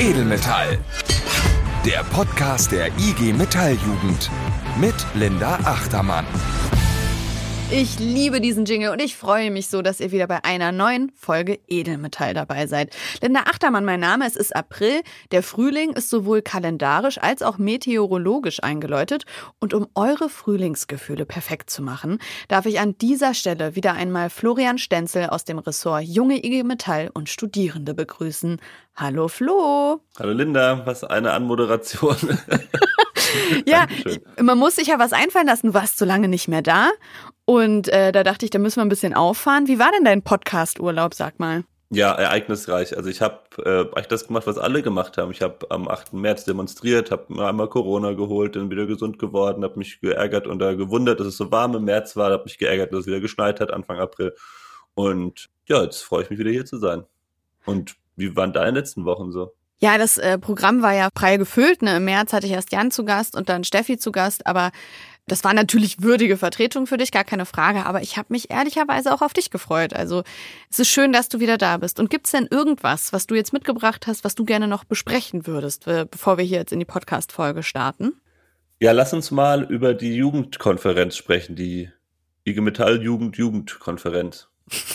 Edelmetall. Der Podcast der IG Metalljugend mit Linda Achtermann. Ich liebe diesen Jingle und ich freue mich so, dass ihr wieder bei einer neuen Folge Edelmetall dabei seid. Linda Achtermann, mein Name, es ist April. Der Frühling ist sowohl kalendarisch als auch meteorologisch eingeläutet. Und um eure Frühlingsgefühle perfekt zu machen, darf ich an dieser Stelle wieder einmal Florian Stenzel aus dem Ressort Junge IG Metall und Studierende begrüßen. Hallo Flo. Hallo Linda, was eine Anmoderation. ja, man muss sich ja was einfallen lassen. Du warst so lange nicht mehr da. Und äh, da dachte ich, da müssen wir ein bisschen auffahren. Wie war denn dein Podcast-Urlaub, sag mal? Ja, ereignisreich. Also ich habe äh, eigentlich das gemacht, was alle gemacht haben. Ich habe am 8. März demonstriert, habe mir einmal Corona geholt, bin wieder gesund geworden, habe mich geärgert und da gewundert, dass es so warm im März war, habe mich geärgert, dass es wieder geschneit hat Anfang April. Und ja, jetzt freue ich mich wieder hier zu sein. Und wie waren deine letzten Wochen so? Ja, das äh, Programm war ja prall gefüllt. Ne? Im März hatte ich erst Jan zu Gast und dann Steffi zu Gast, aber das war natürlich würdige Vertretung für dich, gar keine Frage, aber ich habe mich ehrlicherweise auch auf dich gefreut. Also es ist schön, dass du wieder da bist. Und gibt's denn irgendwas, was du jetzt mitgebracht hast, was du gerne noch besprechen würdest, äh, bevor wir hier jetzt in die Podcast-Folge starten? Ja, lass uns mal über die Jugendkonferenz sprechen, die IG Metall Jugend Jugendkonferenz.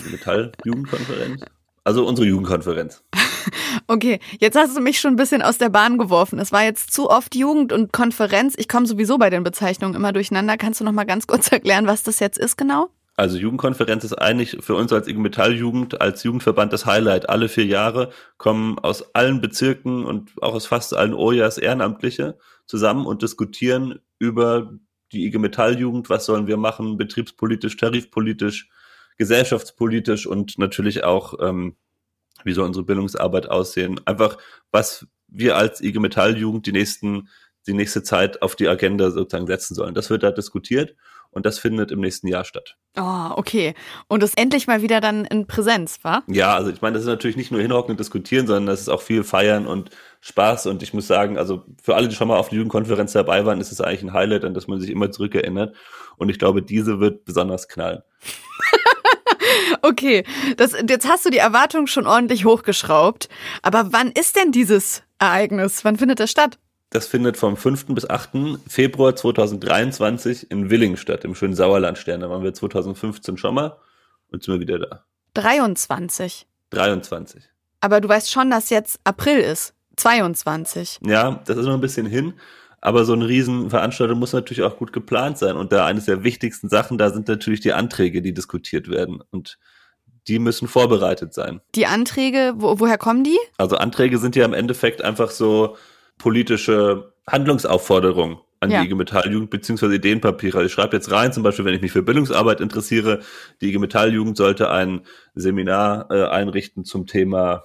Metall Jugendkonferenz? Also unsere Jugendkonferenz. Okay, jetzt hast du mich schon ein bisschen aus der Bahn geworfen. Es war jetzt zu oft Jugend und Konferenz. Ich komme sowieso bei den Bezeichnungen immer durcheinander. Kannst du noch mal ganz kurz erklären, was das jetzt ist genau? Also Jugendkonferenz ist eigentlich für uns als IG Metalljugend, als Jugendverband das Highlight. Alle vier Jahre kommen aus allen Bezirken und auch aus fast allen OJAs Ehrenamtliche zusammen und diskutieren über die IG Metalljugend. Was sollen wir machen? Betriebspolitisch, tarifpolitisch, gesellschaftspolitisch und natürlich auch ähm, wie soll unsere Bildungsarbeit aussehen, einfach was wir als IG Metalljugend die nächsten, die nächste Zeit auf die Agenda sozusagen setzen sollen. Das wird da diskutiert und das findet im nächsten Jahr statt. Oh, okay. Und das endlich mal wieder dann in Präsenz, wa? Ja, also ich meine, das ist natürlich nicht nur hinhocken und diskutieren, sondern das ist auch viel feiern und Spaß und ich muss sagen, also für alle, die schon mal auf der Jugendkonferenz dabei waren, ist es eigentlich ein Highlight, an das man sich immer zurückerinnert und ich glaube, diese wird besonders knallen. Okay, das, jetzt hast du die Erwartungen schon ordentlich hochgeschraubt. Aber wann ist denn dieses Ereignis? Wann findet das statt? Das findet vom 5. bis 8. Februar 2023 in Willingen statt, im schönen Sauerlandstern. Da waren wir 2015 schon mal und sind wir wieder da. 23. 23. Aber du weißt schon, dass jetzt April ist. 22. Ja, das ist noch ein bisschen hin. Aber so eine Riesenveranstaltung muss natürlich auch gut geplant sein. Und da eines der wichtigsten Sachen, da sind natürlich die Anträge, die diskutiert werden. Und die müssen vorbereitet sein. Die Anträge, wo, woher kommen die? Also Anträge sind ja im Endeffekt einfach so politische Handlungsaufforderungen an ja. die IG Metalljugend beziehungsweise Ideenpapiere. Also ich schreibe jetzt rein, zum Beispiel, wenn ich mich für Bildungsarbeit interessiere, die IG Metalljugend sollte ein Seminar äh, einrichten zum Thema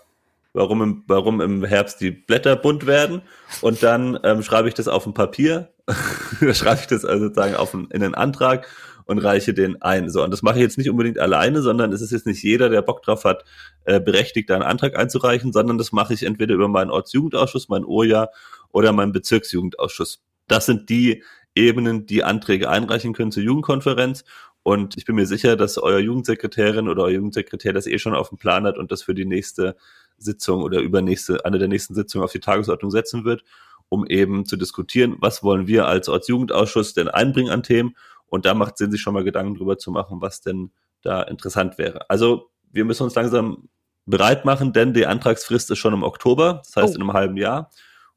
warum im, warum im Herbst die Blätter bunt werden. Und dann ähm, schreibe ich das auf ein Papier, schreibe ich das also sozusagen auf ein, in einen Antrag und reiche den ein. So, und das mache ich jetzt nicht unbedingt alleine, sondern es ist jetzt nicht jeder, der Bock drauf hat, äh, berechtigt, einen Antrag einzureichen, sondern das mache ich entweder über meinen Ortsjugendausschuss, mein OJA oder meinen Bezirksjugendausschuss. Das sind die Ebenen, die Anträge einreichen können zur Jugendkonferenz. Und ich bin mir sicher, dass euer Jugendsekretärin oder euer Jugendsekretär das eh schon auf dem Plan hat und das für die nächste Sitzung oder übernächste, eine der nächsten Sitzungen auf die Tagesordnung setzen wird, um eben zu diskutieren, was wollen wir als Ortsjugendausschuss denn einbringen an Themen. Und da macht Sinn, sich schon mal Gedanken drüber zu machen, was denn da interessant wäre. Also wir müssen uns langsam bereit machen, denn die Antragsfrist ist schon im Oktober, das heißt oh. in einem halben Jahr.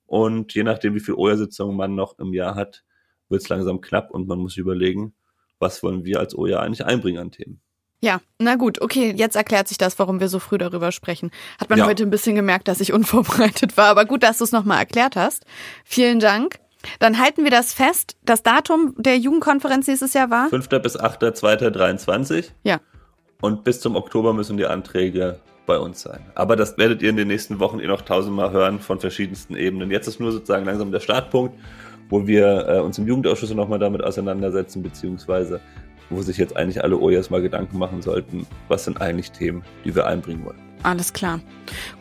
Und je nachdem, wie viel OJA-Sitzungen man noch im Jahr hat, wird es langsam knapp und man muss überlegen, was wollen wir als OJA eigentlich einbringen an Themen. Ja, na gut, okay, jetzt erklärt sich das, warum wir so früh darüber sprechen. Hat man ja. heute ein bisschen gemerkt, dass ich unvorbereitet war, aber gut, dass du es nochmal erklärt hast. Vielen Dank. Dann halten wir das fest. Das Datum der Jugendkonferenz nächstes Jahr war? 5. bis 8.2.23. Ja. Und bis zum Oktober müssen die Anträge bei uns sein. Aber das werdet ihr in den nächsten Wochen eh noch tausendmal hören von verschiedensten Ebenen. Jetzt ist nur sozusagen langsam der Startpunkt, wo wir äh, uns im Jugendausschuss nochmal damit auseinandersetzen, beziehungsweise wo sich jetzt eigentlich alle OJAs mal Gedanken machen sollten, was sind eigentlich Themen, die wir einbringen wollen. Alles klar.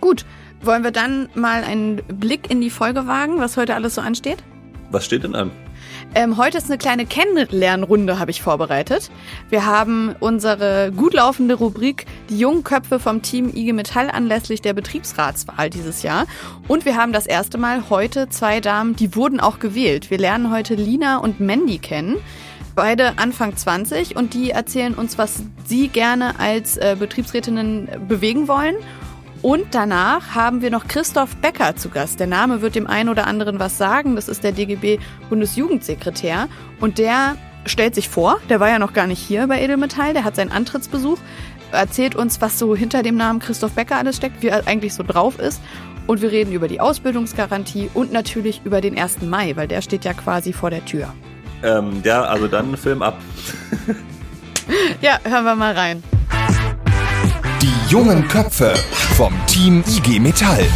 Gut, wollen wir dann mal einen Blick in die Folge wagen, was heute alles so ansteht? Was steht denn an? Ähm, heute ist eine kleine Kennenlernrunde, habe ich vorbereitet. Wir haben unsere gut laufende Rubrik Die jungen Köpfe vom Team IG Metall anlässlich der Betriebsratswahl dieses Jahr. Und wir haben das erste Mal heute zwei Damen, die wurden auch gewählt. Wir lernen heute Lina und Mandy kennen. Beide Anfang 20 und die erzählen uns, was sie gerne als äh, Betriebsrätinnen bewegen wollen und danach haben wir noch Christoph Becker zu Gast. Der Name wird dem einen oder anderen was sagen. Das ist der DGB-Bundesjugendsekretär. Und der stellt sich vor, der war ja noch gar nicht hier bei Edelmetall, der hat seinen Antrittsbesuch, erzählt uns, was so hinter dem Namen Christoph Becker alles steckt, wie er eigentlich so drauf ist. Und wir reden über die Ausbildungsgarantie und natürlich über den 1. Mai, weil der steht ja quasi vor der Tür. Ähm, ja, also dann Film ab. ja, hören wir mal rein. Die jungen Köpfe vom Team IG Metall.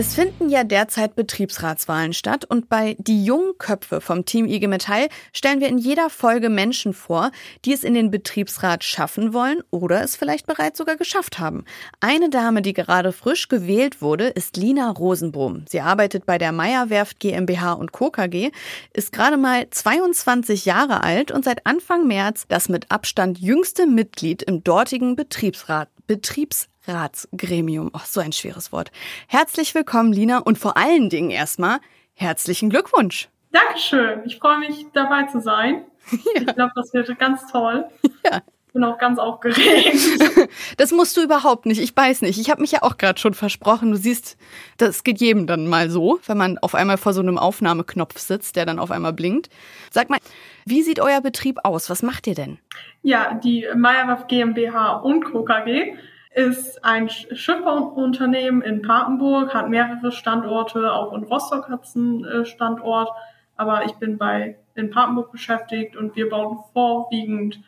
Es finden ja derzeit Betriebsratswahlen statt und bei Die jungen Köpfe vom Team IG Metall stellen wir in jeder Folge Menschen vor, die es in den Betriebsrat schaffen wollen oder es vielleicht bereits sogar geschafft haben. Eine Dame, die gerade frisch gewählt wurde, ist Lina Rosenbohm. Sie arbeitet bei der Meierwerft GmbH und Co. KG, ist gerade mal 22 Jahre alt und seit Anfang März das mit Abstand jüngste Mitglied im dortigen Betriebsrat. Betriebsrat Ratsgremium. Oh, so ein schweres Wort. Herzlich willkommen, Lina, und vor allen Dingen erstmal herzlichen Glückwunsch. Dankeschön. Ich freue mich, dabei zu sein. Ja. Ich glaube, das wird ganz toll. Ja. Bin auch ganz aufgeregt. Das musst du überhaupt nicht. Ich weiß nicht. Ich habe mich ja auch gerade schon versprochen. Du siehst, das geht jedem dann mal so, wenn man auf einmal vor so einem Aufnahmeknopf sitzt, der dann auf einmal blinkt. Sag mal, wie sieht euer Betrieb aus? Was macht ihr denn? Ja, die Meyerwaff GmbH und Co. KG ist ein Schifferunternehmen in Papenburg, hat mehrere Standorte, auch in Rostock hat es einen äh, Standort, aber ich bin bei in Papenburg beschäftigt und wir bauen vorwiegend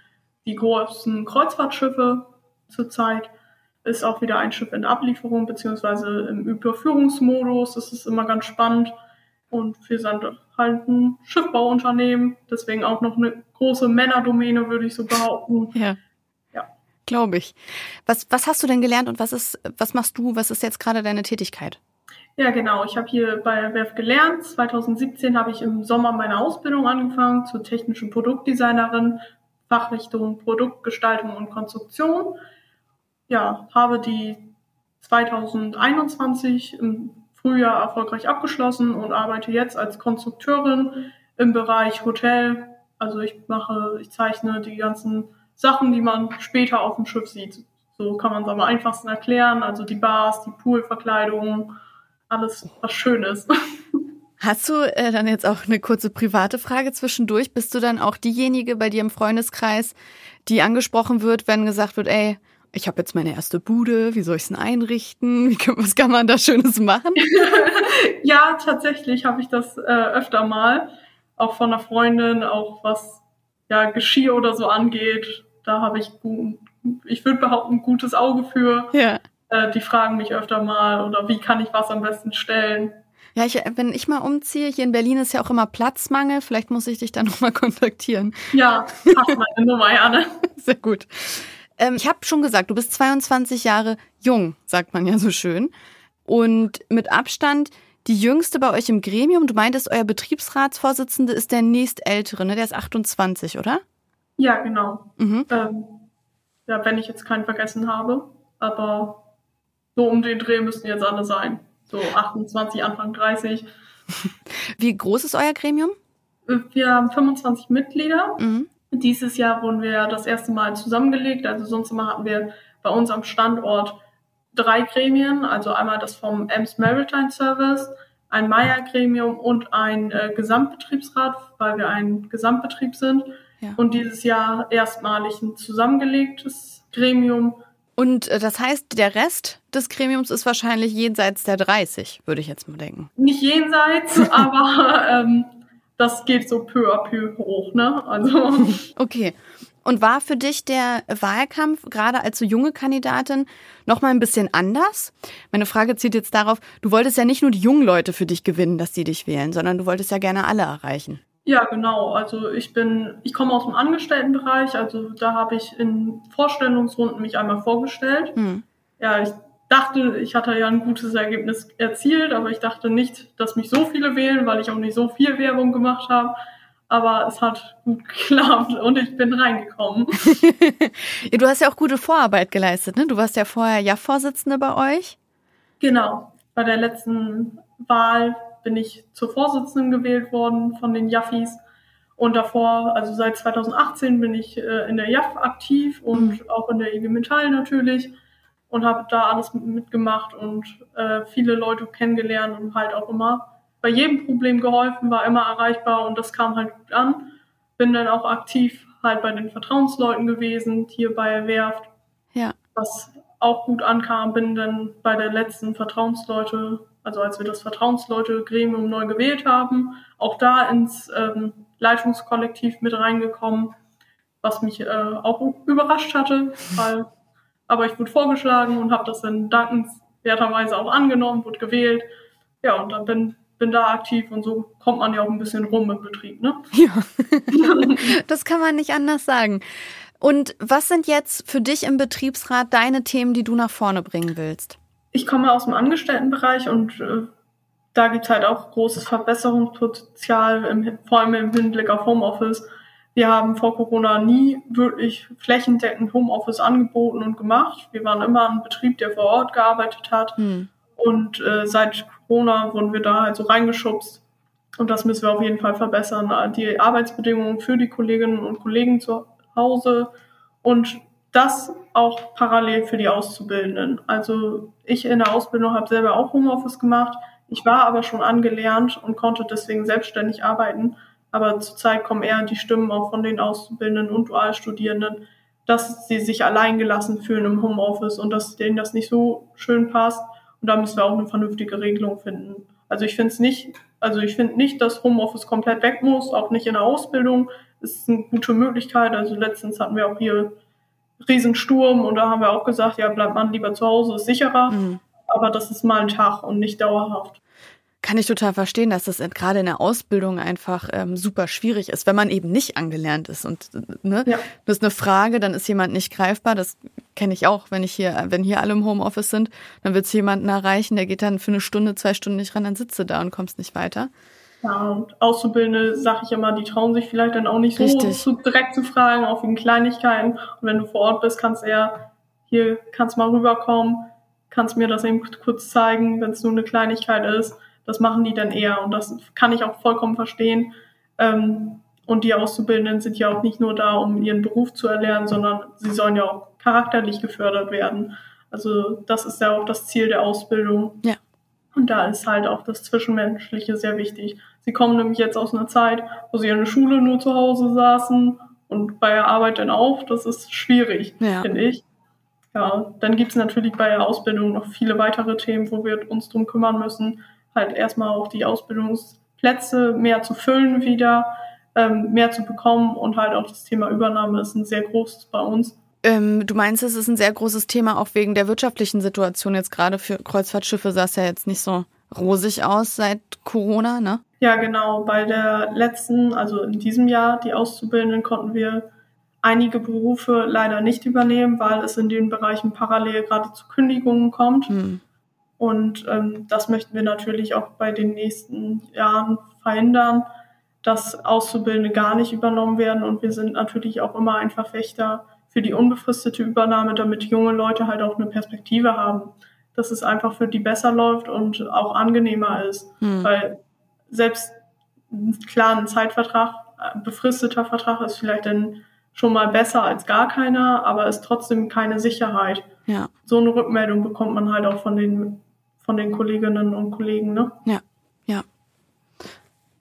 die großen Kreuzfahrtschiffe zurzeit. Ist auch wieder ein Schiff in Ablieferung beziehungsweise im Überführungsmodus. Das ist immer ganz spannend. Und wir sind halt ein Schiffbauunternehmen, deswegen auch noch eine große Männerdomäne, würde ich so behaupten. Ja. Glaube ich. Was, was hast du denn gelernt und was ist, was machst du? Was ist jetzt gerade deine Tätigkeit? Ja, genau. Ich habe hier bei WEF gelernt. 2017 habe ich im Sommer meine Ausbildung angefangen zur technischen Produktdesignerin, Fachrichtung Produktgestaltung und Konstruktion. Ja, habe die 2021 im Frühjahr erfolgreich abgeschlossen und arbeite jetzt als Konstrukteurin im Bereich Hotel. Also ich mache, ich zeichne die ganzen Sachen, die man später auf dem Schiff sieht. So kann man es am einfachsten erklären. Also die Bars, die Poolverkleidung, alles, was schön ist. Hast du äh, dann jetzt auch eine kurze private Frage zwischendurch? Bist du dann auch diejenige bei dir im Freundeskreis, die angesprochen wird, wenn gesagt wird, ey, ich habe jetzt meine erste Bude, wie soll ich es denn einrichten? Wie, was kann man da Schönes machen? ja, tatsächlich habe ich das äh, öfter mal, auch von einer Freundin, auch was ja Geschirr oder so angeht da habe ich, ich würde behaupten, ein gutes Auge für. Ja. Äh, die fragen mich öfter mal oder wie kann ich was am besten stellen. Ja, ich, wenn ich mal umziehe, hier in Berlin ist ja auch immer Platzmangel, vielleicht muss ich dich dann nochmal kontaktieren. Ja, hast meine Nummer, Jane. Sehr gut. Ähm, ich habe schon gesagt, du bist 22 Jahre jung, sagt man ja so schön. Und mit Abstand die jüngste bei euch im Gremium. Du meintest, euer Betriebsratsvorsitzende ist der nächstältere, ne? Der ist 28, oder? Ja, genau. Mhm. Ähm, ja, wenn ich jetzt keinen vergessen habe. Aber so um den Dreh müssten jetzt alle sein. So 28, Anfang 30. Wie groß ist euer Gremium? Wir haben 25 Mitglieder. Mhm. Dieses Jahr wurden wir das erste Mal zusammengelegt. Also sonst immer hatten wir bei uns am Standort drei Gremien. Also einmal das vom Ems Maritime Service, ein Meier-Gremium und ein äh, Gesamtbetriebsrat, weil wir ein Gesamtbetrieb sind. Und dieses Jahr erstmalig ein zusammengelegtes Gremium. Und äh, das heißt, der Rest des Gremiums ist wahrscheinlich jenseits der 30, würde ich jetzt mal denken. Nicht jenseits, aber ähm, das geht so peu à peu hoch, ne? Also. Okay. Und war für dich der Wahlkampf, gerade als so junge Kandidatin, noch mal ein bisschen anders? Meine Frage zielt jetzt darauf, du wolltest ja nicht nur die jungen Leute für dich gewinnen, dass die dich wählen, sondern du wolltest ja gerne alle erreichen. Ja, genau. Also ich bin, ich komme aus dem Angestelltenbereich, also da habe ich in Vorstellungsrunden mich einmal vorgestellt. Hm. Ja, ich dachte, ich hatte ja ein gutes Ergebnis erzielt, aber ich dachte nicht, dass mich so viele wählen, weil ich auch nicht so viel Werbung gemacht habe. Aber es hat gut geklappt und ich bin reingekommen. ja, du hast ja auch gute Vorarbeit geleistet, ne? Du warst ja vorher Ja-Vorsitzende bei euch. Genau. Bei der letzten Wahl bin ich zur Vorsitzenden gewählt worden von den Jaffis. Und davor, also seit 2018, bin ich äh, in der JAF aktiv und mhm. auch in der IG Metall natürlich und habe da alles mitgemacht und äh, viele Leute kennengelernt und halt auch immer bei jedem Problem geholfen, war immer erreichbar und das kam halt gut an. Bin dann auch aktiv halt bei den Vertrauensleuten gewesen, hier bei der Werft. Ja. Was auch gut ankam, bin dann bei der letzten Vertrauensleute, also als wir das Vertrauensleute-Gremium neu gewählt haben, auch da ins ähm, Leitungskollektiv mit reingekommen, was mich äh, auch überrascht hatte, weil aber ich wurde vorgeschlagen und habe das dann dankenswerterweise auch angenommen, wurde gewählt. Ja, und dann bin, bin da aktiv und so kommt man ja auch ein bisschen rum im Betrieb, ne? Ja, das kann man nicht anders sagen. Und was sind jetzt für dich im Betriebsrat deine Themen, die du nach vorne bringen willst? Ich komme aus dem Angestelltenbereich und äh, da gibt es halt auch großes Verbesserungspotenzial, im, vor allem im Hinblick auf Homeoffice. Wir haben vor Corona nie wirklich flächendeckend Homeoffice angeboten und gemacht. Wir waren immer ein Betrieb, der vor Ort gearbeitet hat. Hm. Und äh, seit Corona wurden wir da halt so reingeschubst. Und das müssen wir auf jeden Fall verbessern. Die Arbeitsbedingungen für die Kolleginnen und Kollegen zu Hause und das auch parallel für die Auszubildenden. Also ich in der Ausbildung habe selber auch Homeoffice gemacht. Ich war aber schon angelernt und konnte deswegen selbstständig arbeiten. Aber zurzeit kommen eher die Stimmen auch von den Auszubildenden und Dualstudierenden, dass sie sich alleingelassen fühlen im Homeoffice und dass denen das nicht so schön passt. Und da müssen wir auch eine vernünftige Regelung finden. Also ich finde es nicht, also ich finde nicht, dass Homeoffice komplett weg muss, auch nicht in der Ausbildung. Es ist eine gute Möglichkeit. Also letztens hatten wir auch hier Riesensturm und da haben wir auch gesagt, ja, bleibt man lieber zu Hause, ist sicherer. Mhm. Aber das ist mal ein Tag und nicht dauerhaft kann ich total verstehen, dass das gerade in der Ausbildung einfach ähm, super schwierig ist, wenn man eben nicht angelernt ist. Und ne, ja. das ist eine Frage, dann ist jemand nicht greifbar. Das kenne ich auch, wenn ich hier, wenn hier alle im Homeoffice sind, dann wird es jemanden erreichen, der geht dann für eine Stunde, zwei Stunden nicht ran, dann sitzt du da und kommst nicht weiter. Ja, und Auszubildende, sag ich immer, die trauen sich vielleicht dann auch nicht so, so direkt zu fragen, auch wegen Kleinigkeiten. Und wenn du vor Ort bist, kannst du eher, hier kannst mal rüberkommen, kannst mir das eben kurz zeigen, wenn es nur eine Kleinigkeit ist das machen die dann eher und das kann ich auch vollkommen verstehen. Ähm, und die Auszubildenden sind ja auch nicht nur da, um ihren Beruf zu erlernen, sondern sie sollen ja auch charakterlich gefördert werden. Also das ist ja auch das Ziel der Ausbildung. Ja. Und da ist halt auch das Zwischenmenschliche sehr wichtig. Sie kommen nämlich jetzt aus einer Zeit, wo sie in der Schule nur zu Hause saßen und bei der Arbeit dann auch. Das ist schwierig, ja. finde ich. Ja, dann gibt es natürlich bei der Ausbildung noch viele weitere Themen, wo wir uns drum kümmern müssen halt erstmal auch die Ausbildungsplätze mehr zu füllen wieder, ähm, mehr zu bekommen und halt auch das Thema Übernahme ist ein sehr großes bei uns. Ähm, du meinst, es ist ein sehr großes Thema auch wegen der wirtschaftlichen Situation jetzt gerade für Kreuzfahrtschiffe sah es ja jetzt nicht so rosig aus seit Corona, ne? Ja, genau. Bei der letzten, also in diesem Jahr, die Auszubildenden konnten wir einige Berufe leider nicht übernehmen, weil es in den Bereichen parallel gerade zu Kündigungen kommt. Hm. Und ähm, das möchten wir natürlich auch bei den nächsten Jahren verhindern, dass Auszubildende gar nicht übernommen werden. Und wir sind natürlich auch immer ein Verfechter für die unbefristete Übernahme, damit junge Leute halt auch eine Perspektive haben, dass es einfach für die besser läuft und auch angenehmer ist. Hm. Weil selbst klar ein Zeitvertrag, ein befristeter Vertrag ist vielleicht dann schon mal besser als gar keiner, aber ist trotzdem keine Sicherheit. Ja. So eine Rückmeldung bekommt man halt auch von den von den Kolleginnen und Kollegen, ne? Ja, ja.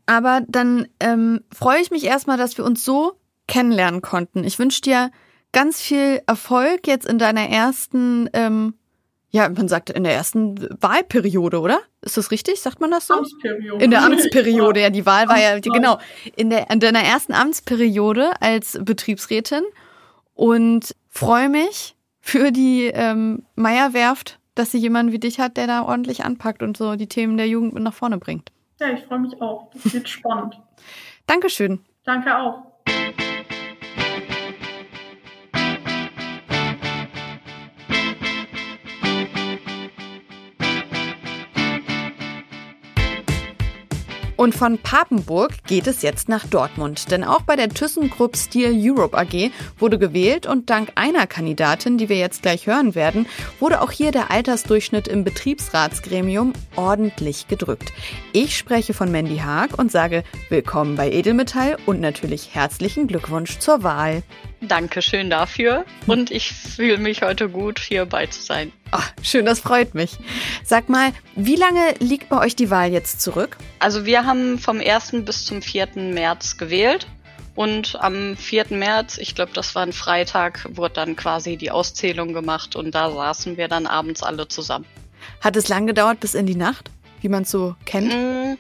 Aber dann ähm, freue ich mich erstmal, dass wir uns so kennenlernen konnten. Ich wünsche dir ganz viel Erfolg jetzt in deiner ersten, ähm, ja, man sagt in der ersten Wahlperiode, oder? Ist das richtig? Sagt man das so? Amtsperiode. In der Amtsperiode, ja, die Wahl war ja, genau, in, der, in deiner ersten Amtsperiode als Betriebsrätin und freue mich für die ähm, Meierwerft dass sie jemanden wie dich hat, der da ordentlich anpackt und so die Themen der Jugend mit nach vorne bringt. Ja, ich freue mich auch. Das wird spannend. Dankeschön. Danke auch. Und von Papenburg geht es jetzt nach Dortmund. Denn auch bei der ThyssenKrupp Steel Europe AG wurde gewählt und dank einer Kandidatin, die wir jetzt gleich hören werden, wurde auch hier der Altersdurchschnitt im Betriebsratsgremium ordentlich gedrückt. Ich spreche von Mandy Haag und sage willkommen bei Edelmetall und natürlich herzlichen Glückwunsch zur Wahl. Dankeschön dafür und ich fühle mich heute gut, hierbei zu sein. Oh, schön, das freut mich. Sag mal, wie lange liegt bei euch die Wahl jetzt zurück? Also wir haben vom 1. bis zum 4. März gewählt und am 4. März, ich glaube, das war ein Freitag, wurde dann quasi die Auszählung gemacht und da saßen wir dann abends alle zusammen. Hat es lang gedauert bis in die Nacht? Wie man es so kennt? Mm,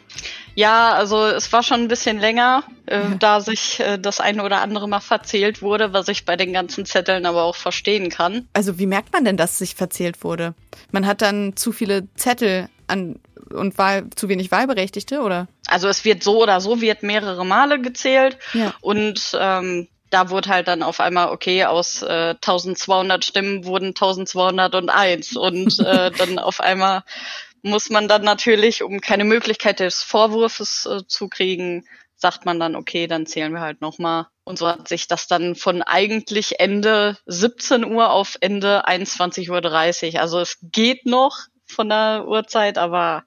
ja, also es war schon ein bisschen länger, äh, ja. da sich äh, das eine oder andere mal verzählt wurde, was ich bei den ganzen Zetteln aber auch verstehen kann. Also wie merkt man denn, dass sich verzählt wurde? Man hat dann zu viele Zettel an und Wahl, zu wenig Wahlberechtigte, oder? Also es wird so oder so, wird mehrere Male gezählt ja. und ähm, da wurde halt dann auf einmal, okay, aus äh, 1200 Stimmen wurden 1201 und äh, dann auf einmal muss man dann natürlich, um keine Möglichkeit des Vorwurfs äh, zu kriegen, sagt man dann, okay, dann zählen wir halt nochmal. Und so hat sich das dann von eigentlich Ende 17 Uhr auf Ende 21.30 Uhr. Also es geht noch von der Uhrzeit, aber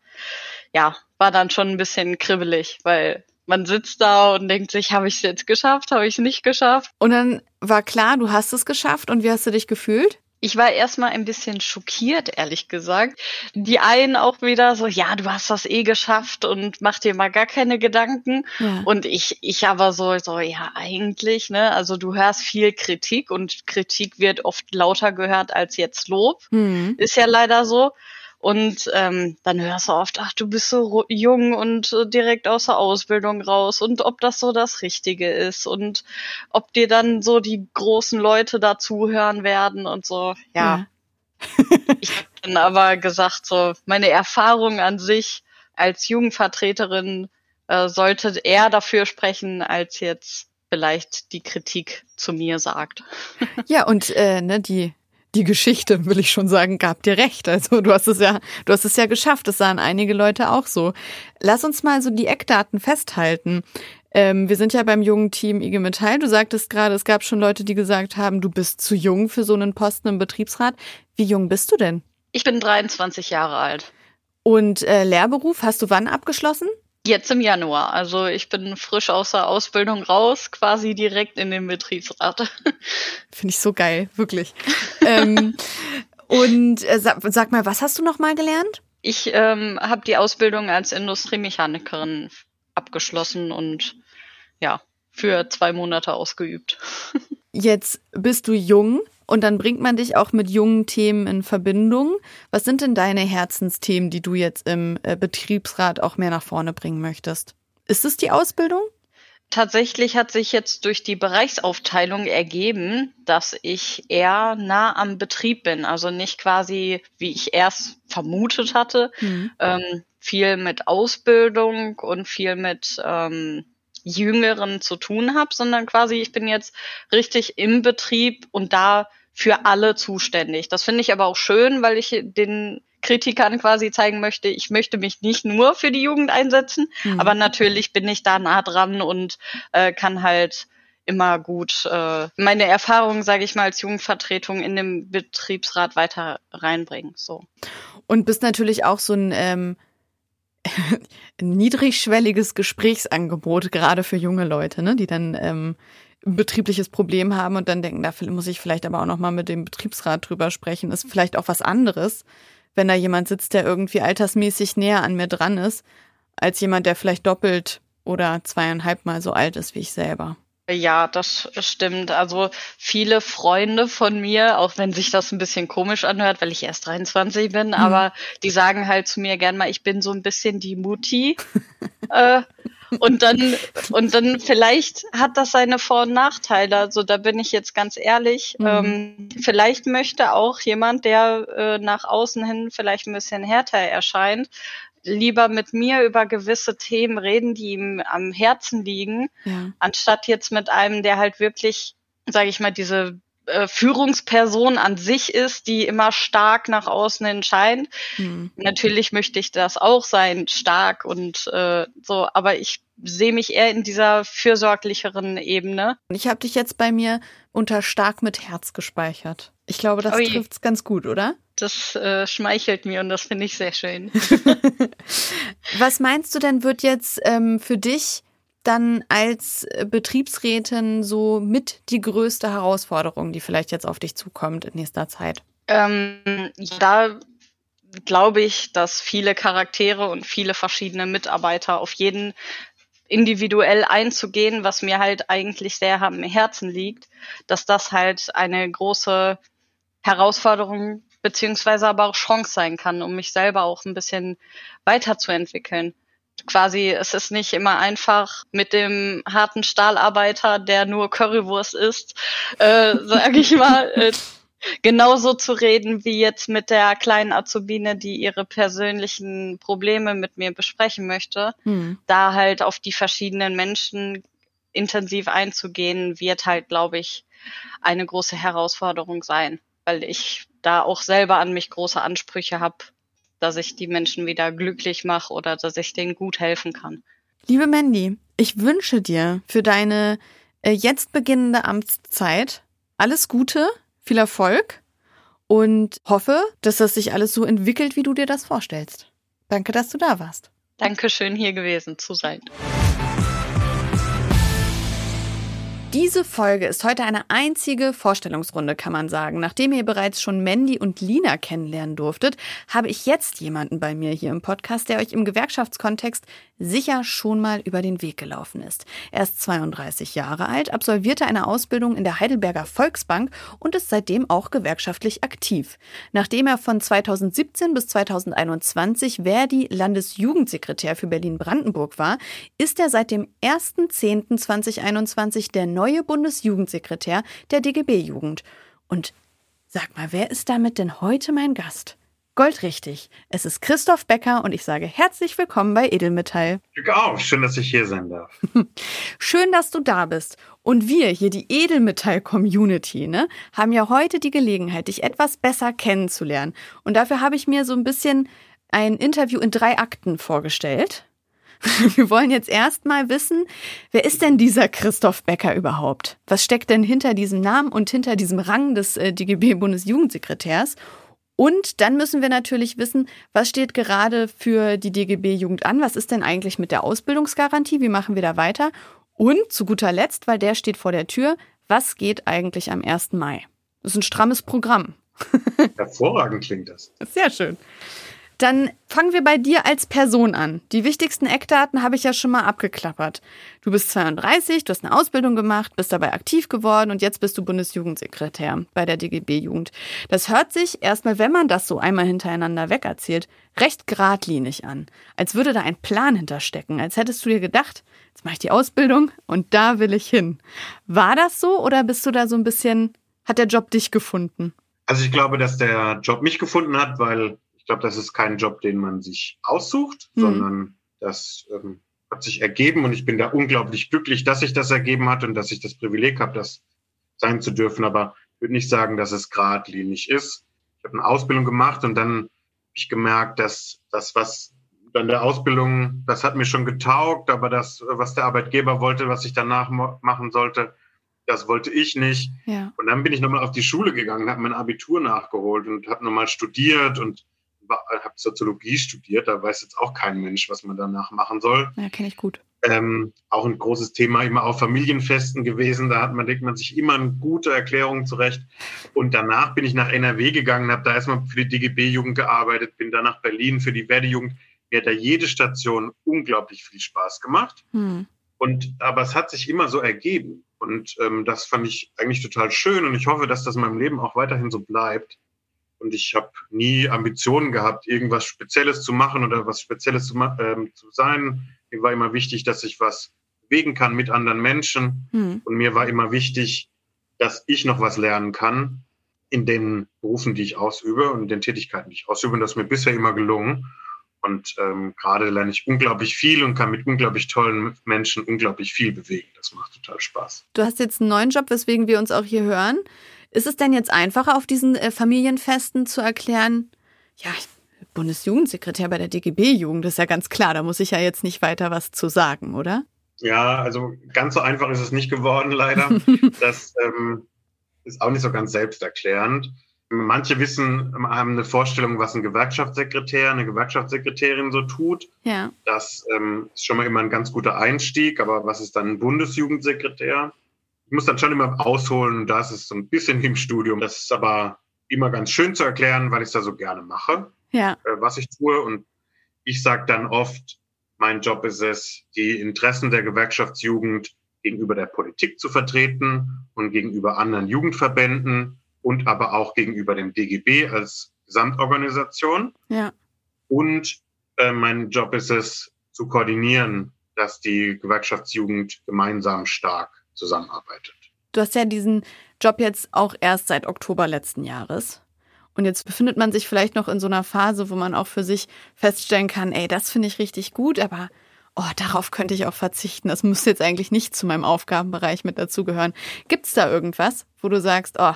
ja, war dann schon ein bisschen kribbelig, weil man sitzt da und denkt sich, habe ich es jetzt geschafft, habe ich es nicht geschafft? Und dann war klar, du hast es geschafft und wie hast du dich gefühlt? Ich war erstmal ein bisschen schockiert, ehrlich gesagt. Die einen auch wieder so, ja, du hast das eh geschafft und mach dir mal gar keine Gedanken. Ja. Und ich, ich aber so, so, ja, eigentlich, ne? Also du hörst viel Kritik und Kritik wird oft lauter gehört als jetzt Lob. Mhm. Ist ja leider so. Und ähm, dann hörst du oft, ach, du bist so jung und äh, direkt aus der Ausbildung raus und ob das so das Richtige ist und ob dir dann so die großen Leute dazuhören werden und so. Ja. ja. ich habe dann aber gesagt, so meine Erfahrung an sich als Jugendvertreterin äh, sollte eher dafür sprechen, als jetzt vielleicht die Kritik zu mir sagt. Ja, und äh, ne, die die Geschichte, will ich schon sagen, gab dir recht. Also du hast es ja, du hast es ja geschafft. Das sahen einige Leute auch so. Lass uns mal so die Eckdaten festhalten. Ähm, wir sind ja beim jungen Team IG Metall. Du sagtest gerade, es gab schon Leute, die gesagt haben, du bist zu jung für so einen Posten im Betriebsrat. Wie jung bist du denn? Ich bin 23 Jahre alt. Und äh, Lehrberuf hast du wann abgeschlossen? Jetzt im Januar. Also ich bin frisch aus der Ausbildung raus, quasi direkt in den Betriebsrat. Finde ich so geil, wirklich. ähm, und äh, sag, sag, mal, was hast du noch mal gelernt? Ich ähm, habe die Ausbildung als Industriemechanikerin abgeschlossen und ja, für zwei Monate ausgeübt. Jetzt bist du jung. Und dann bringt man dich auch mit jungen Themen in Verbindung. Was sind denn deine Herzensthemen, die du jetzt im äh, Betriebsrat auch mehr nach vorne bringen möchtest? Ist es die Ausbildung? Tatsächlich hat sich jetzt durch die Bereichsaufteilung ergeben, dass ich eher nah am Betrieb bin. Also nicht quasi, wie ich erst vermutet hatte, mhm. ähm, viel mit Ausbildung und viel mit ähm, Jüngeren zu tun habe, sondern quasi ich bin jetzt richtig im Betrieb und da für alle zuständig. Das finde ich aber auch schön, weil ich den Kritikern quasi zeigen möchte, ich möchte mich nicht nur für die Jugend einsetzen, mhm. aber natürlich bin ich da nah dran und äh, kann halt immer gut äh, meine Erfahrungen, sage ich mal, als Jugendvertretung in dem Betriebsrat weiter reinbringen. So. Und bist natürlich auch so ein ähm, niedrigschwelliges Gesprächsangebot, gerade für junge Leute, ne, die dann ähm, betriebliches Problem haben und dann denken, da muss ich vielleicht aber auch noch mal mit dem Betriebsrat drüber sprechen. Ist vielleicht auch was anderes, wenn da jemand sitzt, der irgendwie altersmäßig näher an mir dran ist, als jemand, der vielleicht doppelt oder zweieinhalb Mal so alt ist wie ich selber. Ja, das stimmt. Also viele Freunde von mir, auch wenn sich das ein bisschen komisch anhört, weil ich erst 23 bin, mhm. aber die sagen halt zu mir gern mal, ich bin so ein bisschen die Mutti. äh, und dann, und dann vielleicht hat das seine Vor- und Nachteile. Also da bin ich jetzt ganz ehrlich. Mhm. Ähm, vielleicht möchte auch jemand, der äh, nach außen hin vielleicht ein bisschen härter erscheint, lieber mit mir über gewisse Themen reden, die ihm am Herzen liegen, ja. anstatt jetzt mit einem, der halt wirklich, sage ich mal, diese äh, Führungsperson an sich ist, die immer stark nach außen entscheidet. Hm. Natürlich möchte ich das auch sein, stark und äh, so, aber ich sehe mich eher in dieser fürsorglicheren Ebene. Ich habe dich jetzt bei mir unter stark mit Herz gespeichert. Ich glaube, das trifft es ganz gut, oder? Das äh, schmeichelt mir und das finde ich sehr schön. Was meinst du denn, wird jetzt ähm, für dich dann als Betriebsrätin so mit die größte Herausforderung, die vielleicht jetzt auf dich zukommt in nächster Zeit? Ähm, da glaube ich, dass viele Charaktere und viele verschiedene Mitarbeiter auf jeden individuell einzugehen, was mir halt eigentlich sehr am Herzen liegt, dass das halt eine große Herausforderung beziehungsweise aber auch Chance sein kann, um mich selber auch ein bisschen weiterzuentwickeln quasi, es ist nicht immer einfach mit dem harten Stahlarbeiter, der nur Currywurst isst, äh, sage ich mal, äh, genauso zu reden wie jetzt mit der kleinen Azubine, die ihre persönlichen Probleme mit mir besprechen möchte. Hm. Da halt auf die verschiedenen Menschen intensiv einzugehen, wird halt, glaube ich, eine große Herausforderung sein, weil ich da auch selber an mich große Ansprüche habe, dass ich die Menschen wieder glücklich mache oder dass ich denen gut helfen kann. Liebe Mandy, ich wünsche dir für deine äh, jetzt beginnende Amtszeit alles Gute, viel Erfolg und hoffe, dass das sich alles so entwickelt, wie du dir das vorstellst. Danke, dass du da warst. Dankeschön, hier gewesen zu sein. Diese Folge ist heute eine einzige Vorstellungsrunde, kann man sagen. Nachdem ihr bereits schon Mandy und Lina kennenlernen durftet, habe ich jetzt jemanden bei mir hier im Podcast, der euch im Gewerkschaftskontext sicher schon mal über den Weg gelaufen ist. Er ist 32 Jahre alt, absolvierte eine Ausbildung in der Heidelberger Volksbank und ist seitdem auch gewerkschaftlich aktiv. Nachdem er von 2017 bis 2021 Verdi Landesjugendsekretär für Berlin-Brandenburg war, ist er seit dem 1.10.2021 der Bundesjugendsekretär der DGB-Jugend. Und sag mal, wer ist damit denn heute mein Gast? Goldrichtig. Es ist Christoph Becker und ich sage herzlich willkommen bei Edelmetall. Ich auch. Schön, dass ich hier sein darf. Schön, dass du da bist. Und wir hier, die Edelmetall-Community, ne, haben ja heute die Gelegenheit, dich etwas besser kennenzulernen. Und dafür habe ich mir so ein bisschen ein Interview in drei Akten vorgestellt. Wir wollen jetzt erstmal wissen, wer ist denn dieser Christoph Becker überhaupt? Was steckt denn hinter diesem Namen und hinter diesem Rang des äh, DGB-Bundesjugendsekretärs? Und dann müssen wir natürlich wissen, was steht gerade für die DGB-Jugend an? Was ist denn eigentlich mit der Ausbildungsgarantie? Wie machen wir da weiter? Und zu guter Letzt, weil der steht vor der Tür, was geht eigentlich am 1. Mai? Das ist ein strammes Programm. Hervorragend klingt das. Sehr schön. Dann fangen wir bei dir als Person an. Die wichtigsten Eckdaten habe ich ja schon mal abgeklappert. Du bist 32, du hast eine Ausbildung gemacht, bist dabei aktiv geworden und jetzt bist du Bundesjugendsekretär bei der DGB-Jugend. Das hört sich erstmal, wenn man das so einmal hintereinander wegerzählt, recht geradlinig an. Als würde da ein Plan hinterstecken, als hättest du dir gedacht, jetzt mache ich die Ausbildung und da will ich hin. War das so oder bist du da so ein bisschen, hat der Job dich gefunden? Also ich glaube, dass der Job mich gefunden hat, weil ich glaube, das ist kein Job, den man sich aussucht, mhm. sondern das ähm, hat sich ergeben und ich bin da unglaublich glücklich, dass sich das ergeben hat und dass ich das Privileg habe, das sein zu dürfen. Aber ich würde nicht sagen, dass es geradlinig ist. Ich habe eine Ausbildung gemacht und dann habe ich gemerkt, dass das, was dann der Ausbildung, das hat mir schon getaugt, aber das, was der Arbeitgeber wollte, was ich danach machen sollte, das wollte ich nicht. Ja. Und dann bin ich nochmal auf die Schule gegangen, habe mein Abitur nachgeholt und habe nochmal studiert und habe Soziologie studiert, da weiß jetzt auch kein Mensch, was man danach machen soll. Ja, kenne ich gut. Ähm, auch ein großes Thema immer auf Familienfesten gewesen. Da hat man, denkt man sich immer eine gute Erklärung zurecht. Und danach bin ich nach NRW gegangen, habe da erstmal für die DGB-Jugend gearbeitet, bin dann nach Berlin für die Werde-Jugend. Mir hat da jede Station unglaublich viel Spaß gemacht. Hm. Und, aber es hat sich immer so ergeben. Und ähm, das fand ich eigentlich total schön. Und ich hoffe, dass das in meinem Leben auch weiterhin so bleibt. Und ich habe nie Ambitionen gehabt, irgendwas Spezielles zu machen oder was Spezielles zu, ähm, zu sein. Mir war immer wichtig, dass ich was bewegen kann mit anderen Menschen. Mhm. Und mir war immer wichtig, dass ich noch was lernen kann in den Berufen, die ich ausübe und in den Tätigkeiten, die ich ausübe. Und das ist mir bisher immer gelungen. Und ähm, gerade lerne ich unglaublich viel und kann mit unglaublich tollen Menschen unglaublich viel bewegen. Das macht total Spaß. Du hast jetzt einen neuen Job, weswegen wir uns auch hier hören. Ist es denn jetzt einfacher, auf diesen äh, Familienfesten zu erklären, ja, Bundesjugendsekretär bei der DGB-Jugend, ist ja ganz klar, da muss ich ja jetzt nicht weiter was zu sagen, oder? Ja, also ganz so einfach ist es nicht geworden, leider. das ähm, ist auch nicht so ganz selbsterklärend. Manche wissen, haben eine Vorstellung, was ein Gewerkschaftssekretär, eine Gewerkschaftssekretärin so tut. Ja. Das ähm, ist schon mal immer ein ganz guter Einstieg. Aber was ist dann ein Bundesjugendsekretär? Ich muss dann schon immer ausholen. Das ist so ein bisschen im Studium. Das ist aber immer ganz schön zu erklären, weil ich es da so gerne mache, ja. äh, was ich tue. Und ich sage dann oft, mein Job ist es, die Interessen der Gewerkschaftsjugend gegenüber der Politik zu vertreten und gegenüber anderen Jugendverbänden und aber auch gegenüber dem DGB als Gesamtorganisation. Ja. Und äh, mein Job ist es, zu koordinieren, dass die Gewerkschaftsjugend gemeinsam stark zusammenarbeitet. Du hast ja diesen Job jetzt auch erst seit Oktober letzten Jahres. Und jetzt befindet man sich vielleicht noch in so einer Phase, wo man auch für sich feststellen kann, ey, das finde ich richtig gut, aber oh, darauf könnte ich auch verzichten. Das müsste jetzt eigentlich nicht zu meinem Aufgabenbereich mit dazugehören. Gibt es da irgendwas, wo du sagst, oh,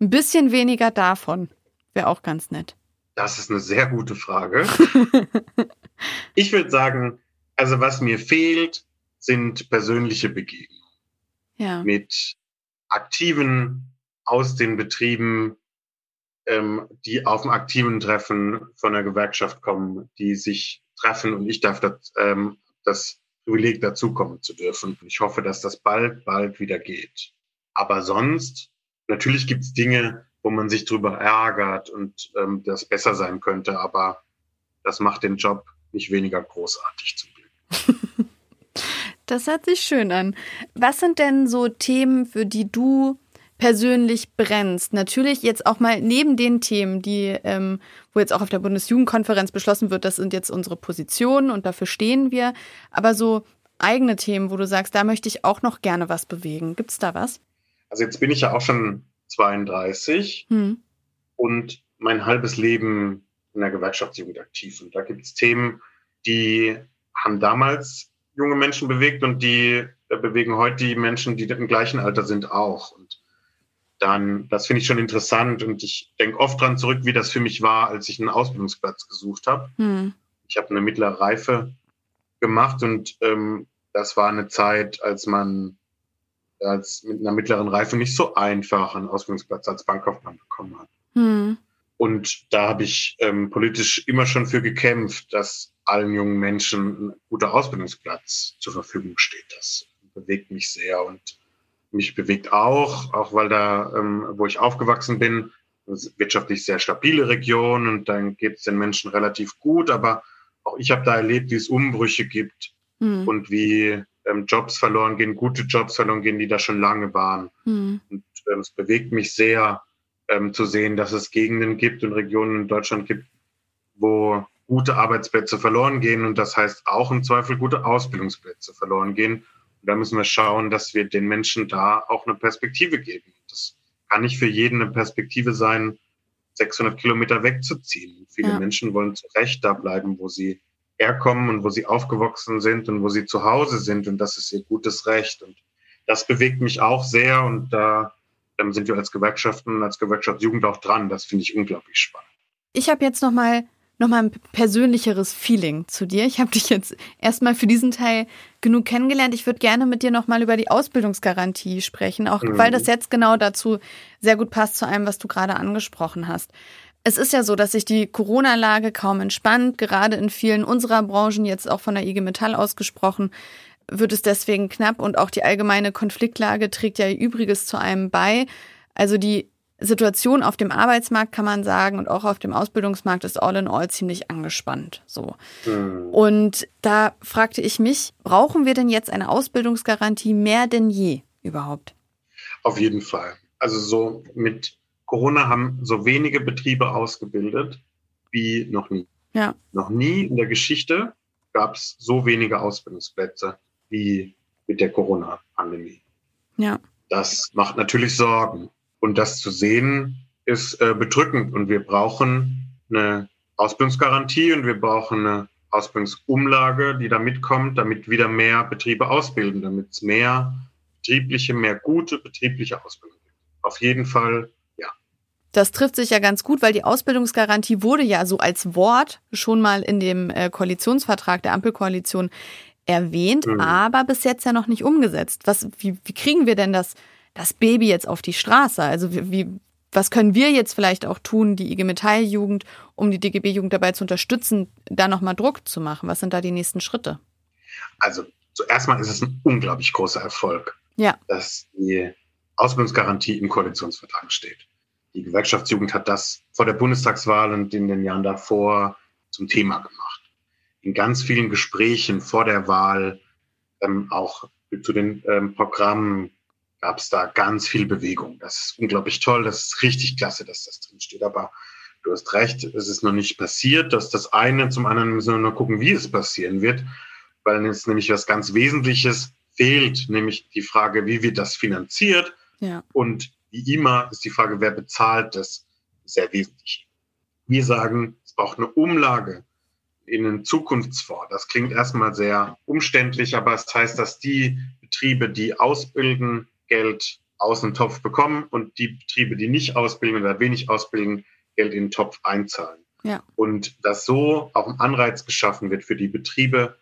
ein bisschen weniger davon wäre auch ganz nett? Das ist eine sehr gute Frage. ich würde sagen, also was mir fehlt, sind persönliche Begegnungen. Ja. Mit Aktiven aus den Betrieben, ähm, die auf dem aktiven Treffen von der Gewerkschaft kommen, die sich treffen und ich darf das, ähm, das Privileg dazukommen zu dürfen. Ich hoffe, dass das bald, bald wieder geht. Aber sonst, natürlich gibt es Dinge, wo man sich drüber ärgert und ähm, das besser sein könnte, aber das macht den Job nicht weniger großartig Glück. Das hört sich schön an. Was sind denn so Themen, für die du persönlich brennst. Natürlich jetzt auch mal neben den Themen, die, ähm, wo jetzt auch auf der Bundesjugendkonferenz beschlossen wird, das sind jetzt unsere Positionen und dafür stehen wir. Aber so eigene Themen, wo du sagst, da möchte ich auch noch gerne was bewegen. Gibt es da was? Also jetzt bin ich ja auch schon 32 hm. und mein halbes Leben in der Gewerkschaftsjugend aktiv. Und da gibt es Themen, die haben damals junge Menschen bewegt und die bewegen heute die Menschen, die im gleichen Alter sind, auch. Und dann, das finde ich schon interessant und ich denke oft dran zurück, wie das für mich war, als ich einen Ausbildungsplatz gesucht habe. Hm. Ich habe eine mittlere Reife gemacht und ähm, das war eine Zeit, als man als mit einer mittleren Reife nicht so einfach einen Ausbildungsplatz als Bankkaufmann bekommen hat. Hm. Und da habe ich ähm, politisch immer schon für gekämpft, dass allen jungen Menschen ein guter Ausbildungsplatz zur Verfügung steht. Das bewegt mich sehr und mich bewegt auch, auch weil da, ähm, wo ich aufgewachsen bin, wirtschaftlich sehr stabile Region und dann geht es den Menschen relativ gut, aber auch ich habe da erlebt, wie es Umbrüche gibt mhm. und wie ähm, Jobs verloren gehen, gute Jobs verloren gehen, die da schon lange waren. Mhm. Und ähm, es bewegt mich sehr ähm, zu sehen, dass es Gegenden gibt und Regionen in Deutschland gibt, wo gute Arbeitsplätze verloren gehen und das heißt auch im Zweifel gute Ausbildungsplätze verloren gehen und da müssen wir schauen, dass wir den Menschen da auch eine Perspektive geben. Das kann nicht für jeden eine Perspektive sein, 600 Kilometer wegzuziehen. Viele ja. Menschen wollen zu Recht da bleiben, wo sie herkommen und wo sie aufgewachsen sind und wo sie zu Hause sind. Und das ist ihr gutes Recht. Und das bewegt mich auch sehr. Und da sind wir als Gewerkschaften, als Gewerkschaftsjugend auch dran. Das finde ich unglaublich spannend. Ich habe jetzt noch mal nochmal ein persönlicheres Feeling zu dir. Ich habe dich jetzt erstmal für diesen Teil genug kennengelernt. Ich würde gerne mit dir nochmal über die Ausbildungsgarantie sprechen, auch mhm. weil das jetzt genau dazu sehr gut passt zu allem, was du gerade angesprochen hast. Es ist ja so, dass sich die Corona-Lage kaum entspannt, gerade in vielen unserer Branchen, jetzt auch von der IG Metall ausgesprochen, wird es deswegen knapp und auch die allgemeine Konfliktlage trägt ja Übriges zu einem bei. Also die Situation auf dem Arbeitsmarkt kann man sagen und auch auf dem Ausbildungsmarkt ist all in all ziemlich angespannt. So. Mhm. Und da fragte ich mich, brauchen wir denn jetzt eine Ausbildungsgarantie mehr denn je überhaupt? Auf jeden Fall. Also so mit Corona haben so wenige Betriebe ausgebildet wie noch nie. Ja. Noch nie in der Geschichte gab es so wenige Ausbildungsplätze wie mit der Corona-Pandemie. Ja. Das macht natürlich Sorgen. Und das zu sehen ist äh, bedrückend. Und wir brauchen eine Ausbildungsgarantie und wir brauchen eine Ausbildungsumlage, die da mitkommt, damit wieder mehr Betriebe ausbilden, damit es mehr betriebliche, mehr gute betriebliche Ausbildung gibt. auf jeden Fall ja. Das trifft sich ja ganz gut, weil die Ausbildungsgarantie wurde ja so als Wort schon mal in dem äh, Koalitionsvertrag der Ampelkoalition erwähnt, mhm. aber bis jetzt ja noch nicht umgesetzt. Was, wie, wie kriegen wir denn das, das Baby jetzt auf die Straße? Also wie, wie was können wir jetzt vielleicht auch tun, die IG Metall-Jugend, um die DGB-Jugend dabei zu unterstützen, da nochmal Druck zu machen? Was sind da die nächsten Schritte? Also zuerst mal ist es ein unglaublich großer Erfolg, ja. dass die Ausbildungsgarantie im Koalitionsvertrag steht. Die Gewerkschaftsjugend hat das vor der Bundestagswahl und in den Jahren davor zum Thema gemacht. In ganz vielen Gesprächen vor der Wahl, ähm, auch zu den ähm, Programmen gab es da ganz viel Bewegung. Das ist unglaublich toll, das ist richtig klasse, dass das drin steht. Aber du hast recht, es ist noch nicht passiert. Dass das eine zum anderen müssen wir nur gucken, wie es passieren wird, weil es nämlich was ganz Wesentliches fehlt, nämlich die Frage, wie wird das finanziert. Ja. Und wie immer ist die Frage, wer bezahlt das, sehr wesentlich. Wir sagen, es braucht eine Umlage in einen Zukunftsfonds. Das klingt erstmal sehr umständlich, aber es heißt, dass die Betriebe, die ausbilden, Geld aus dem Topf bekommen und die Betriebe, die nicht ausbilden oder wenig ausbilden, Geld in den Topf einzahlen. Ja. Und dass so auch ein Anreiz geschaffen wird für die Betriebe,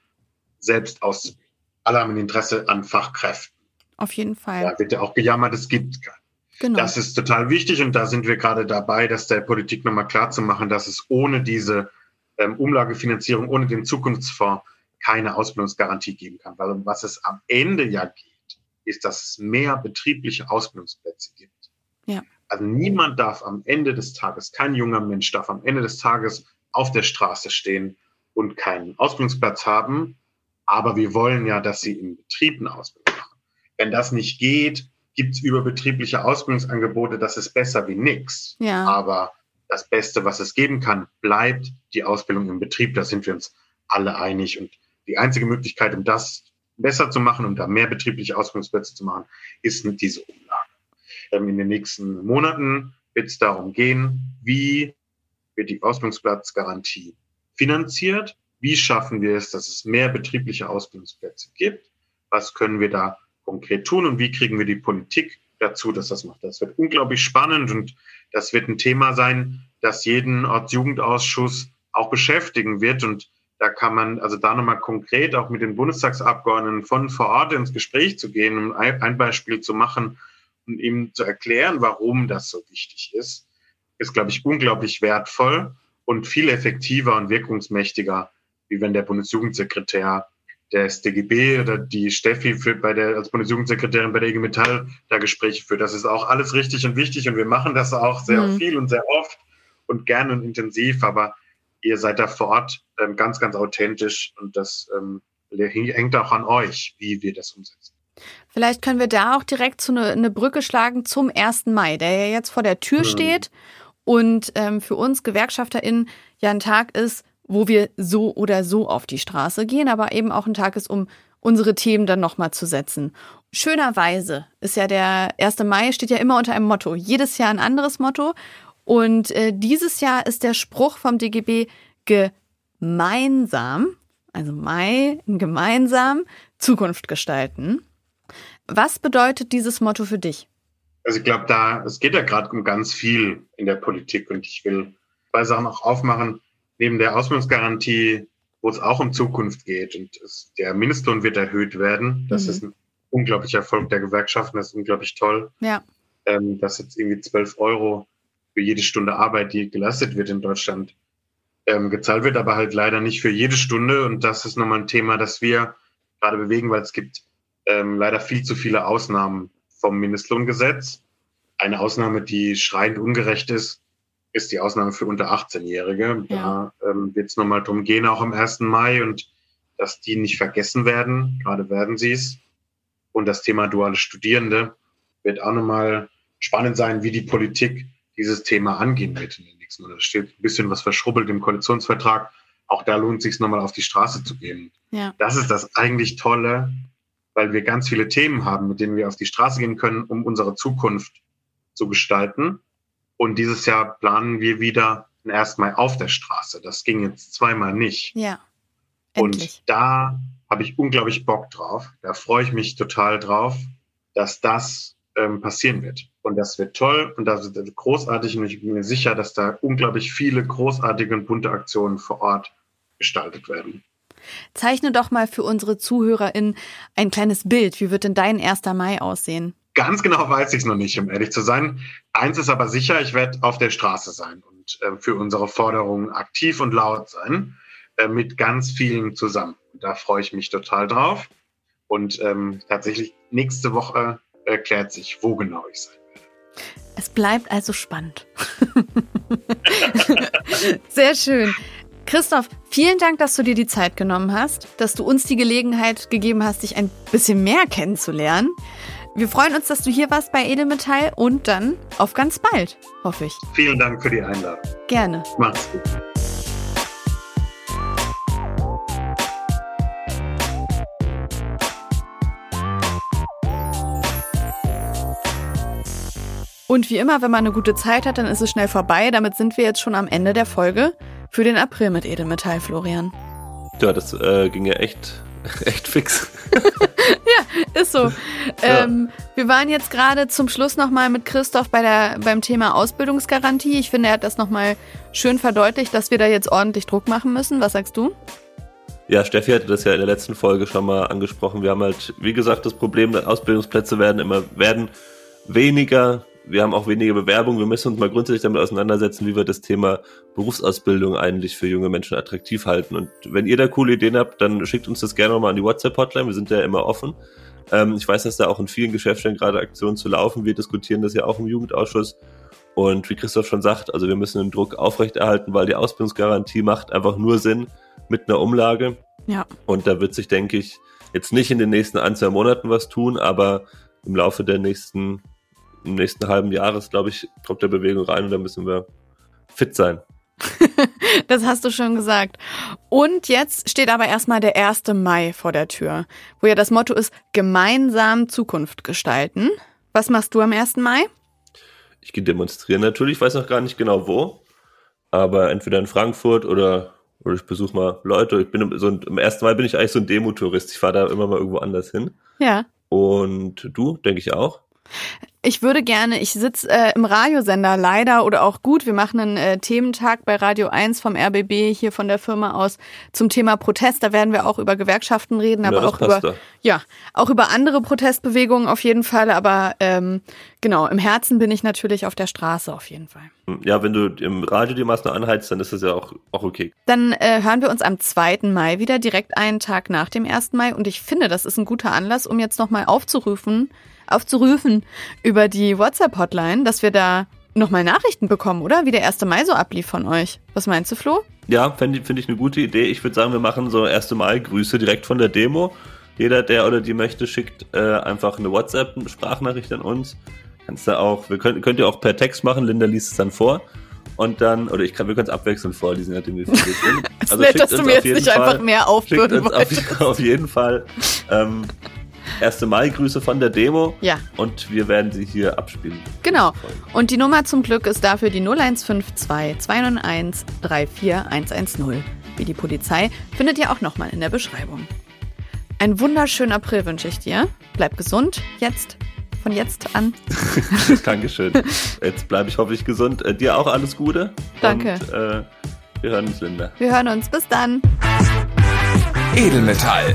selbst auszubilden. Alle haben ein Interesse an Fachkräften. Auf jeden Fall. Da wird ja auch gejammert, es gibt keine. Genau. Das ist total wichtig und da sind wir gerade dabei, das der Politik nochmal klarzumachen, dass es ohne diese ähm, Umlagefinanzierung, ohne den Zukunftsfonds keine Ausbildungsgarantie geben kann. Weil um was es am Ende ja geht, ist, dass es mehr betriebliche Ausbildungsplätze gibt. Ja. Also niemand darf am Ende des Tages, kein junger Mensch darf am Ende des Tages auf der Straße stehen und keinen Ausbildungsplatz haben. Aber wir wollen ja, dass sie im Betrieb eine Ausbildung machen. Wenn das nicht geht, gibt es überbetriebliche Ausbildungsangebote. Das ist besser wie nichts. Ja. Aber das Beste, was es geben kann, bleibt die Ausbildung im Betrieb. Da sind wir uns alle einig. Und die einzige Möglichkeit, um das besser zu machen, um da mehr betriebliche Ausbildungsplätze zu machen, ist mit dieser Umlage. Ähm, in den nächsten Monaten wird es darum gehen, wie wird die Ausbildungsplatzgarantie finanziert, wie schaffen wir es, dass es mehr betriebliche Ausbildungsplätze gibt, was können wir da konkret tun und wie kriegen wir die Politik dazu, dass das macht. Das wird unglaublich spannend und das wird ein Thema sein, das jeden Ortsjugendausschuss auch beschäftigen wird und da kann man also da nochmal konkret auch mit den Bundestagsabgeordneten von vor Ort ins Gespräch zu gehen, um ein Beispiel zu machen und ihm zu erklären, warum das so wichtig ist, ist, glaube ich, unglaublich wertvoll und viel effektiver und wirkungsmächtiger, wie wenn der Bundesjugendsekretär der SDGB oder die Steffi für, bei der, als Bundesjugendsekretärin bei der IG Metall da Gespräche führt. Das ist auch alles richtig und wichtig und wir machen das auch sehr mhm. viel und sehr oft und gern und intensiv, aber ihr seid da vor Ort ähm, ganz, ganz authentisch und das ähm, hängt auch an euch, wie wir das umsetzen. Vielleicht können wir da auch direkt zu eine, eine Brücke schlagen zum 1. Mai, der ja jetzt vor der Tür mhm. steht und ähm, für uns GewerkschafterInnen ja ein Tag ist, wo wir so oder so auf die Straße gehen, aber eben auch ein Tag ist, um unsere Themen dann nochmal zu setzen. Schönerweise ist ja der 1. Mai, steht ja immer unter einem Motto. Jedes Jahr ein anderes Motto. Und äh, dieses Jahr ist der Spruch vom DGB gemeinsam, also Mai, gemeinsam Zukunft gestalten. Was bedeutet dieses Motto für dich? Also ich glaube, da es geht ja gerade um ganz viel in der Politik und ich will zwei Sachen auch aufmachen. Neben der Ausbildungsgarantie, wo es auch um Zukunft geht und es, der Mindestlohn wird erhöht werden. Das mhm. ist ein unglaublicher Erfolg der Gewerkschaften. Das ist unglaublich toll. Ja. Ähm, dass jetzt irgendwie 12 Euro für jede Stunde Arbeit, die geleistet wird in Deutschland, ähm, gezahlt wird, aber halt leider nicht für jede Stunde. Und das ist nochmal ein Thema, das wir gerade bewegen, weil es gibt ähm, leider viel zu viele Ausnahmen vom Mindestlohngesetz. Eine Ausnahme, die schreiend ungerecht ist, ist die Ausnahme für unter 18-Jährige. Ja. Da ähm, wird es nochmal drum gehen, auch am 1. Mai und dass die nicht vergessen werden. Gerade werden sie es. Und das Thema duale Studierende wird auch nochmal spannend sein, wie die Politik dieses Thema angehen wird in den nächsten Monaten. Da steht ein bisschen was verschrubbelt im Koalitionsvertrag. Auch da lohnt es sich nochmal auf die Straße zu gehen. Ja. Das ist das eigentlich Tolle, weil wir ganz viele Themen haben, mit denen wir auf die Straße gehen können, um unsere Zukunft zu gestalten. Und dieses Jahr planen wir wieder erstmal auf der Straße. Das ging jetzt zweimal nicht. Ja. Endlich. Und da habe ich unglaublich Bock drauf. Da freue ich mich total drauf, dass das ähm, passieren wird. Und das wird toll und das wird großartig und ich bin mir sicher, dass da unglaublich viele großartige und bunte Aktionen vor Ort gestaltet werden. Zeichne doch mal für unsere ZuhörerInnen ein kleines Bild. Wie wird denn dein 1. Mai aussehen? Ganz genau weiß ich es noch nicht, um ehrlich zu sein. Eins ist aber sicher, ich werde auf der Straße sein und äh, für unsere Forderungen aktiv und laut sein, äh, mit ganz vielen zusammen. Da freue ich mich total drauf. Und ähm, tatsächlich nächste Woche erklärt sich, wo genau ich sein werde. Es bleibt also spannend. Sehr schön. Christoph, vielen Dank, dass du dir die Zeit genommen hast, dass du uns die Gelegenheit gegeben hast, dich ein bisschen mehr kennenzulernen. Wir freuen uns, dass du hier warst bei Edelmetall und dann auf ganz bald, hoffe ich. Vielen Dank für die Einladung. Gerne. Mach's gut. Und wie immer, wenn man eine gute Zeit hat, dann ist es schnell vorbei. Damit sind wir jetzt schon am Ende der Folge für den April mit Edelmetall, Florian. Ja, das äh, ging ja echt, echt fix. ja, ist so. Ja. Ähm, wir waren jetzt gerade zum Schluss nochmal mit Christoph bei der, beim Thema Ausbildungsgarantie. Ich finde, er hat das nochmal schön verdeutlicht, dass wir da jetzt ordentlich Druck machen müssen. Was sagst du? Ja, Steffi hatte das ja in der letzten Folge schon mal angesprochen. Wir haben halt, wie gesagt, das Problem, Ausbildungsplätze werden immer, werden weniger wir haben auch weniger Bewerbungen. Wir müssen uns mal grundsätzlich damit auseinandersetzen, wie wir das Thema Berufsausbildung eigentlich für junge Menschen attraktiv halten. Und wenn ihr da coole Ideen habt, dann schickt uns das gerne mal an die WhatsApp-Hotline. Wir sind ja immer offen. Ähm, ich weiß, dass da auch in vielen Geschäftsstellen gerade Aktionen zu laufen. Wir diskutieren das ja auch im Jugendausschuss. Und wie Christoph schon sagt, also wir müssen den Druck aufrechterhalten, weil die Ausbildungsgarantie macht einfach nur Sinn mit einer Umlage. Ja. Und da wird sich, denke ich, jetzt nicht in den nächsten ein, zwei Monaten was tun, aber im Laufe der nächsten im nächsten halben Jahr ist, glaube ich, kommt der Bewegung rein und da müssen wir fit sein. das hast du schon gesagt. Und jetzt steht aber erstmal der 1. Mai vor der Tür, wo ja das Motto ist, gemeinsam Zukunft gestalten. Was machst du am 1. Mai? Ich gehe demonstrieren natürlich, ich weiß noch gar nicht genau wo, aber entweder in Frankfurt oder, oder ich besuche mal Leute. Ich bin so am 1. Mai bin ich eigentlich so ein Demotourist. Ich fahre da immer mal irgendwo anders hin. Ja. Und du, denke ich auch. Ich würde gerne, ich sitze äh, im Radiosender leider oder auch gut, wir machen einen äh, Thementag bei Radio 1 vom RBB hier von der Firma aus zum Thema Protest. Da werden wir auch über Gewerkschaften reden, aber ja, auch über da. ja, auch über andere Protestbewegungen auf jeden Fall, aber ähm, genau, im Herzen bin ich natürlich auf der Straße auf jeden Fall. Ja, wenn du im Radio die Maßnahmen anheizt, dann ist das ja auch, auch okay. Dann äh, hören wir uns am 2. Mai wieder, direkt einen Tag nach dem 1. Mai und ich finde, das ist ein guter Anlass, um jetzt nochmal aufzurufen, aufzurufen über die WhatsApp-Hotline, dass wir da nochmal Nachrichten bekommen, oder? Wie der 1. Mai so ablief von euch. Was meinst du, Flo? Ja, finde find ich eine gute Idee. Ich würde sagen, wir machen so 1. Mai-Grüße direkt von der Demo. Jeder, der oder die möchte, schickt äh, einfach eine WhatsApp-Sprachnachricht an uns. Kannst du auch, wir könnt, könnt ihr auch per Text machen, Linda liest es dann vor. Und dann, oder ich kann, wir können es abwechselnd vorlesen, nachdem wir fertig sind. Also nett, dass du mir jetzt nicht Fall, einfach mehr aufbürden wolltest. Auf, auf jeden Fall ähm, 1. Mai-Grüße von der Demo. Ja. Und wir werden sie hier abspielen. Genau. Und die Nummer zum Glück ist dafür die 0152 291 34110. Wie die Polizei findet ihr auch nochmal in der Beschreibung. Ein wunderschönen April wünsche ich dir. Bleib gesund. Jetzt. Von jetzt an. Dankeschön. Jetzt bleibe ich hoffentlich gesund. Äh, dir auch alles Gute. Danke. Und, äh, wir hören uns, Linda. Wir hören uns. Bis dann. Edelmetall.